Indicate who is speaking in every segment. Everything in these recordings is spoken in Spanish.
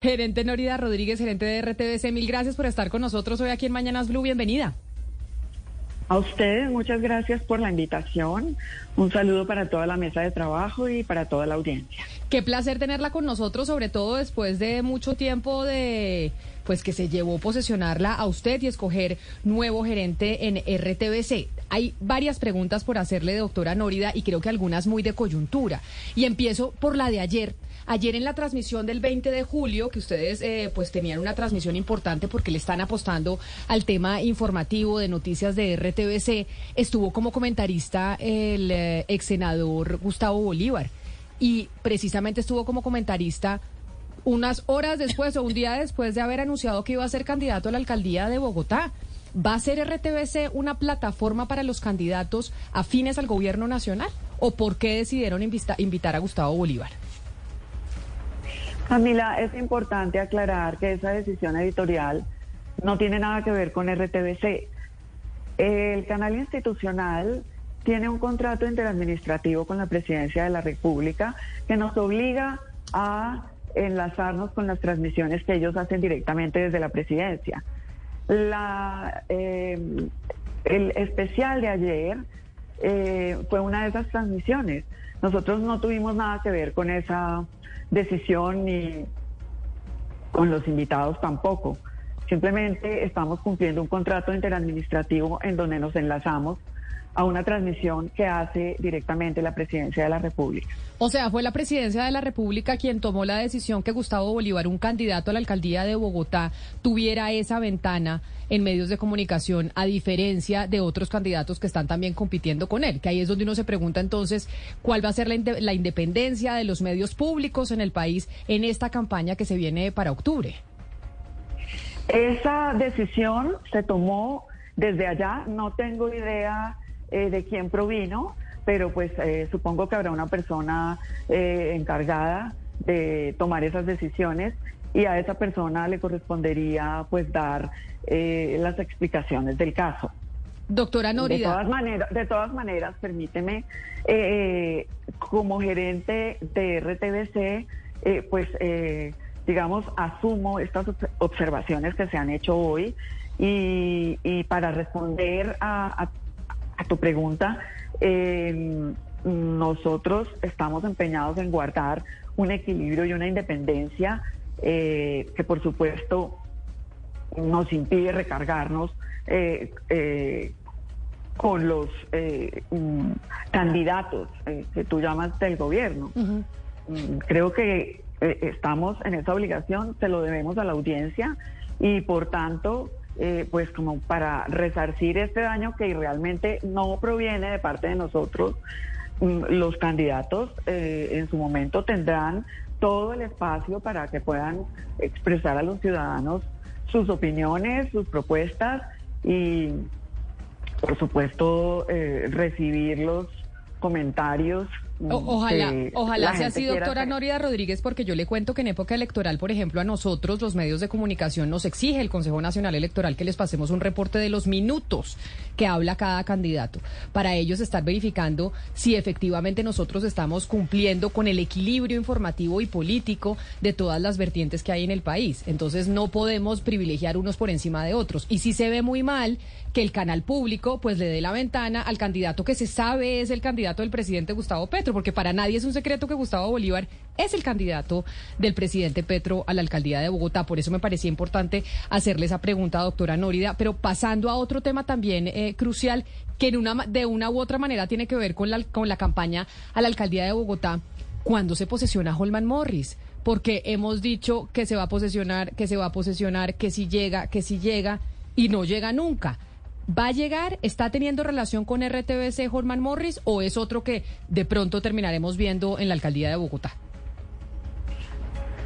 Speaker 1: Gerente Norida Rodríguez, gerente de RTBC, mil gracias por estar con nosotros hoy aquí en Mañanas Blue. Bienvenida.
Speaker 2: A ustedes, muchas gracias por la invitación. Un saludo para toda la mesa de trabajo y para toda la audiencia.
Speaker 1: Qué placer tenerla con nosotros, sobre todo después de mucho tiempo de pues que se llevó posesionarla a usted y escoger nuevo gerente en RTBC. Hay varias preguntas por hacerle, doctora Nórida, y creo que algunas muy de coyuntura. Y empiezo por la de ayer. Ayer en la transmisión del 20 de julio, que ustedes eh, pues tenían una transmisión importante porque le están apostando al tema informativo de noticias de RTBC, estuvo como comentarista el eh, ex senador Gustavo Bolívar y precisamente estuvo como comentarista unas horas después o un día después de haber anunciado que iba a ser candidato a la alcaldía de Bogotá. ¿Va a ser RTBC una plataforma para los candidatos afines al gobierno nacional? ¿O por qué decidieron invitar a Gustavo Bolívar?
Speaker 2: Camila, es importante aclarar que esa decisión editorial no tiene nada que ver con RTBC. El canal institucional tiene un contrato interadministrativo con la Presidencia de la República que nos obliga a enlazarnos con las transmisiones que ellos hacen directamente desde la Presidencia. La, eh, el especial de ayer eh, fue una de esas transmisiones. Nosotros no tuvimos nada que ver con esa decisión ni con los invitados tampoco. Simplemente estamos cumpliendo un contrato interadministrativo en donde nos enlazamos a una transmisión que hace directamente la Presidencia de la República.
Speaker 1: O sea, fue la Presidencia de la República quien tomó la decisión que Gustavo Bolívar, un candidato a la alcaldía de Bogotá, tuviera esa ventana en medios de comunicación, a diferencia de otros candidatos que están también compitiendo con él, que ahí es donde uno se pregunta entonces cuál va a ser la, la independencia de los medios públicos en el país en esta campaña que se viene para octubre.
Speaker 2: Esa decisión se tomó desde allá, no tengo idea eh, de quién provino, pero pues eh, supongo que habrá una persona eh, encargada de tomar esas decisiones y a esa persona le correspondería pues dar las explicaciones del caso.
Speaker 1: Doctora Norida.
Speaker 2: De todas maneras, de todas maneras permíteme, como gerente de RTBC, pues digamos, asumo estas observaciones que se han hecho hoy y, para responder a a tu pregunta, eh, nosotros estamos empeñados en guardar un equilibrio y una independencia eh, que por supuesto nos impide recargarnos eh, con los mm, candidatos que tú llamas del gobierno. Mm, creo que estamos en esa obligación, se lo debemos a la audiencia y por tanto eh, pues como para resarcir este daño que realmente no proviene de parte de nosotros, mm, los candidatos eh, en su momento tendrán todo el espacio para que puedan expresar a los ciudadanos sus opiniones, sus propuestas y, por supuesto, eh, recibir los comentarios
Speaker 1: ojalá, ojalá sea así, doctora Noria Rodríguez, porque yo le cuento que en época electoral, por ejemplo, a nosotros, los medios de comunicación, nos exige el Consejo Nacional Electoral que les pasemos un reporte de los minutos que habla cada candidato, para ellos estar verificando si efectivamente nosotros estamos cumpliendo con el equilibrio informativo y político de todas las vertientes que hay en el país. Entonces no podemos privilegiar unos por encima de otros. Y si se ve muy mal que el canal público pues le dé la ventana al candidato que se sabe es el candidato del presidente Gustavo Petro porque para nadie es un secreto que Gustavo Bolívar es el candidato del presidente Petro a la alcaldía de Bogotá. Por eso me parecía importante hacerle esa pregunta, doctora Nórida. Pero pasando a otro tema también eh, crucial, que en una, de una u otra manera tiene que ver con la, con la campaña a la alcaldía de Bogotá, cuando se posesiona Holman Morris porque hemos dicho que se va a posesionar, que se va a posesionar, que si llega, que si llega, y no llega nunca. ¿Va a llegar? ¿Está teniendo relación con RTBC Horman Morris o es otro que de pronto terminaremos viendo en la alcaldía de Bogotá?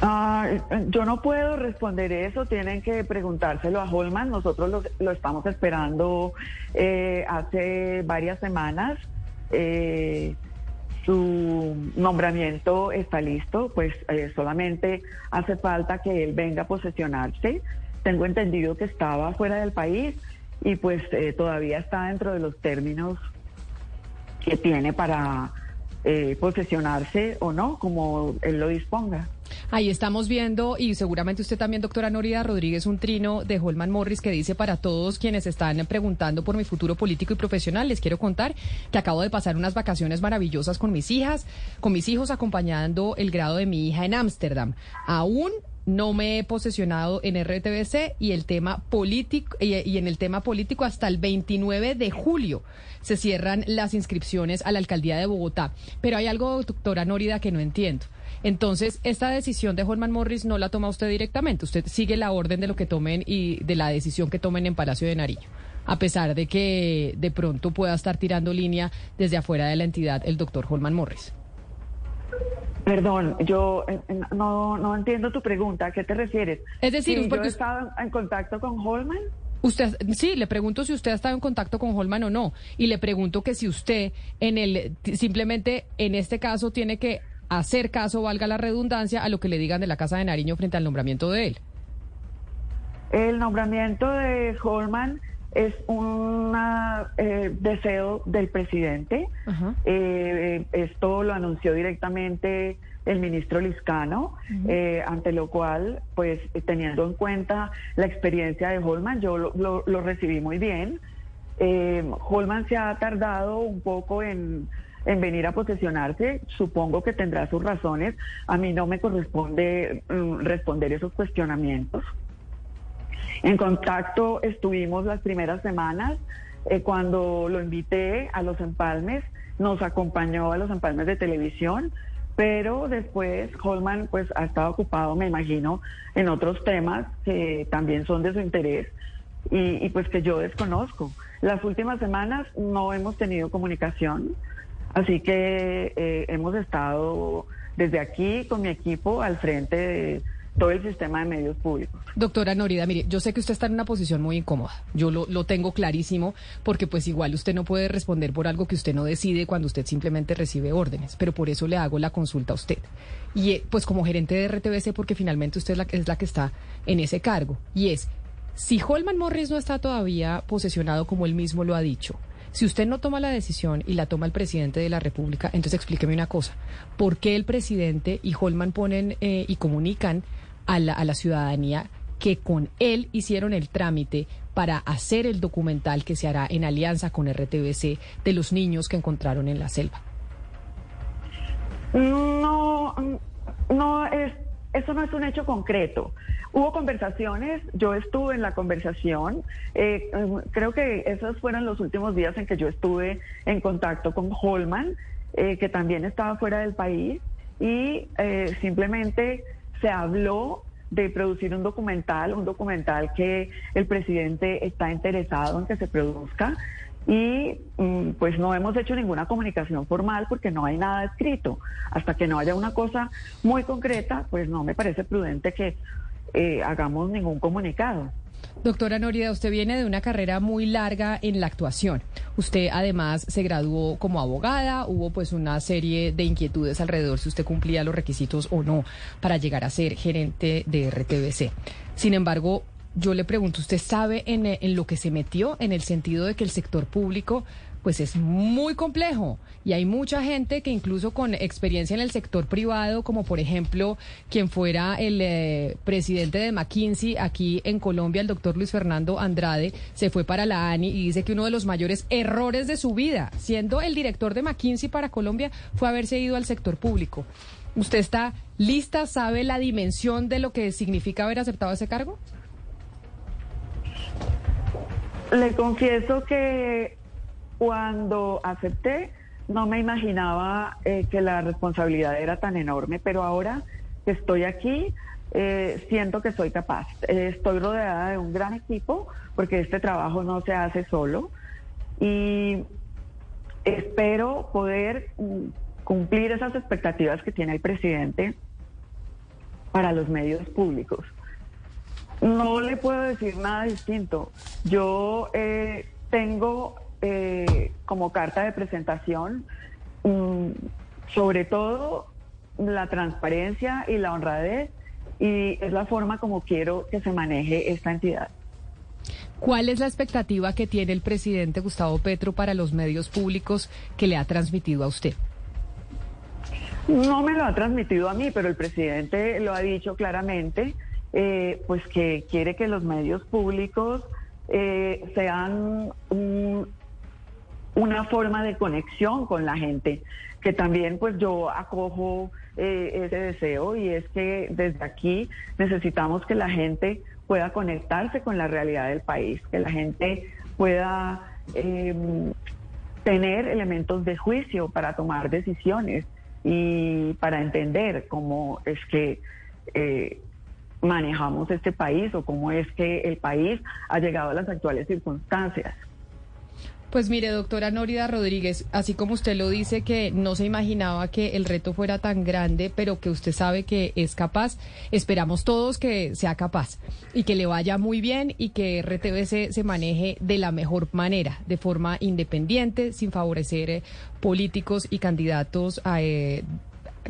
Speaker 2: Ah, yo no puedo responder eso, tienen que preguntárselo a Holman, nosotros lo, estamos esperando eh, hace varias semanas. Eh, su nombramiento está listo, pues eh, solamente hace falta que él venga a posesionarse. Tengo entendido que estaba fuera del país y pues eh, todavía está dentro de los términos que tiene para eh, posesionarse o no, como él lo disponga.
Speaker 1: Ahí estamos viendo, y seguramente usted también, doctora Norida Rodríguez, un trino de Holman Morris que dice para todos quienes están preguntando por mi futuro político y profesional, les quiero contar que acabo de pasar unas vacaciones maravillosas con mis hijas, con mis hijos acompañando el grado de mi hija en Ámsterdam. Aún no me he posesionado en RTBC y el tema político y, en el tema político hasta el 29 de julio se cierran las inscripciones a la alcaldía de Bogotá. Pero hay algo, doctora Nórida, que no entiendo. Entonces, esta decisión de Holman Morris no la toma usted directamente. Usted sigue la orden de lo que tomen y de la decisión que tomen en Palacio de Nariño, a pesar de que de pronto pueda estar tirando línea desde afuera de la entidad el doctor Holman Morris.
Speaker 2: Perdón, yo eh, eh, no, no entiendo tu pregunta. ¿A qué te refieres?
Speaker 1: Es decir,
Speaker 2: porque yo estaba en contacto con Holman.
Speaker 1: Usted, sí, le pregunto si usted ha estado en contacto con Holman o no. Y le pregunto que si usted en el, simplemente en este caso tiene que hacer caso, valga la redundancia, a lo que le digan de la Casa de Nariño frente al nombramiento de él.
Speaker 2: El nombramiento de Holman es un eh, deseo del presidente. Eh, esto lo anunció directamente el ministro Liscano, eh, ante lo cual, pues teniendo en cuenta la experiencia de Holman, yo lo, lo recibí muy bien. Holman se ha tardado un poco en, en venir a posesionarse, supongo que tendrá sus razones. A mí no me corresponde mm, responder esos cuestionamientos. En contacto estuvimos las primeras semanas. Eh, cuando lo invité a los empalmes, nos acompañó a los empalmes de televisión, pero después Holman pues ha estado ocupado, me imagino, en otros temas que también son de su interés y, pues que yo desconozco. Las últimas semanas no hemos tenido comunicación, así que eh, hemos estado desde aquí con mi equipo al frente de todo el sistema de medios públicos.
Speaker 1: Doctora Norida, mire, yo sé que usted está en una posición muy incómoda. Yo lo, lo, tengo clarísimo porque pues igual usted no puede responder por algo que usted no decide cuando usted simplemente recibe órdenes, pero por eso le hago la consulta a usted. Y eh, pues como gerente de RTBC, porque finalmente usted es la, es la que está en ese cargo. Y es, si Holman Morris no está todavía posesionado como él mismo lo ha dicho, si usted no toma la decisión y la toma el presidente de la República, entonces explíqueme una cosa. ¿Por qué el presidente y Holman ponen eh, y comunican a la, ciudadanía que con él hicieron el trámite para hacer el documental que se hará en alianza con RTBC de los niños que encontraron en la selva?
Speaker 2: No, no es, eso no es un hecho concreto. Hubo conversaciones, yo estuve en la conversación, eh, creo que esos fueron los últimos días en que yo estuve en contacto con Holman, eh, que también estaba fuera del país, y eh, simplemente se habló de producir un documental, un documental que el presidente está interesado en que se produzca y mm, pues no hemos hecho ninguna comunicación formal porque no hay nada escrito. Hasta que no haya una cosa muy concreta, pues no me parece prudente que eh, hagamos ningún comunicado.
Speaker 1: Doctora Norida, usted viene de una carrera muy larga en la actuación. Usted además se graduó como abogada, hubo pues una serie de inquietudes alrededor si usted cumplía los requisitos o no para llegar a ser gerente de RTBC. Sin embargo, yo le pregunto, ¿usted sabe en, en lo que se metió en el sentido de que el sector público pues es muy complejo y hay mucha gente que incluso con experiencia en el sector privado, como por ejemplo quien fuera el eh, presidente de McKinsey aquí en Colombia, el doctor Luis Fernando Andrade, se fue para la ANI y dice que uno de los mayores errores de su vida, siendo el director de McKinsey para Colombia, fue haberse ido al sector público. ¿Usted está lista? ¿Sabe la dimensión de lo que significa haber aceptado ese cargo?
Speaker 2: Le confieso que cuando acepté, no me imaginaba eh, que la responsabilidad era tan enorme, pero ahora que estoy aquí, eh, siento que soy capaz. Eh, estoy rodeada de un gran equipo, porque este trabajo no se hace solo, y espero poder mm, cumplir esas expectativas que tiene el presidente para los medios públicos. No le puedo decir nada distinto. Yo tengo eh, como carta de presentación, mm, sobre todo la transparencia y la honradez, y es la forma como quiero que se maneje esta entidad.
Speaker 1: ¿Cuál es la expectativa que tiene el presidente Gustavo Petro para los medios públicos que le ha transmitido a usted?
Speaker 2: No me lo ha transmitido a mí, pero el presidente lo ha dicho claramente, eh, pues que quiere que los medios públicos eh, sean una forma de conexión con la gente, que también pues yo acojo eh, ese deseo y es que desde aquí necesitamos que la gente pueda conectarse con la realidad del país, que la gente pueda em, tener elementos de juicio para tomar decisiones y para entender cómo es que eh, manejamos este país o cómo es que el país ha llegado a las actuales circunstancias.
Speaker 1: Pues mire, doctora Nórida Rodríguez, así como usted lo dice, que no se imaginaba que el reto fuera tan grande, pero que usted sabe que es capaz, esperamos todos que sea capaz y que le vaya muy bien y que RTBC se maneje de la mejor manera, de forma independiente, sin favorecer eh, políticos y candidatos a, eh,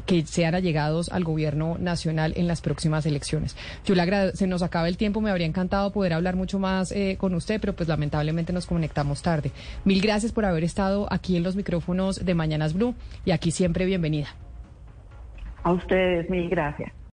Speaker 1: que sean allegados al gobierno nacional en las próximas elecciones. Yo le agradezco, se nos acaba el tiempo, me habría encantado poder hablar mucho más eh, con usted, pero pues lamentablemente nos conectamos tarde. Mil gracias por haber estado aquí en los micrófonos de Mañanas Blue y aquí siempre bienvenida.
Speaker 2: A ustedes, mil gracias.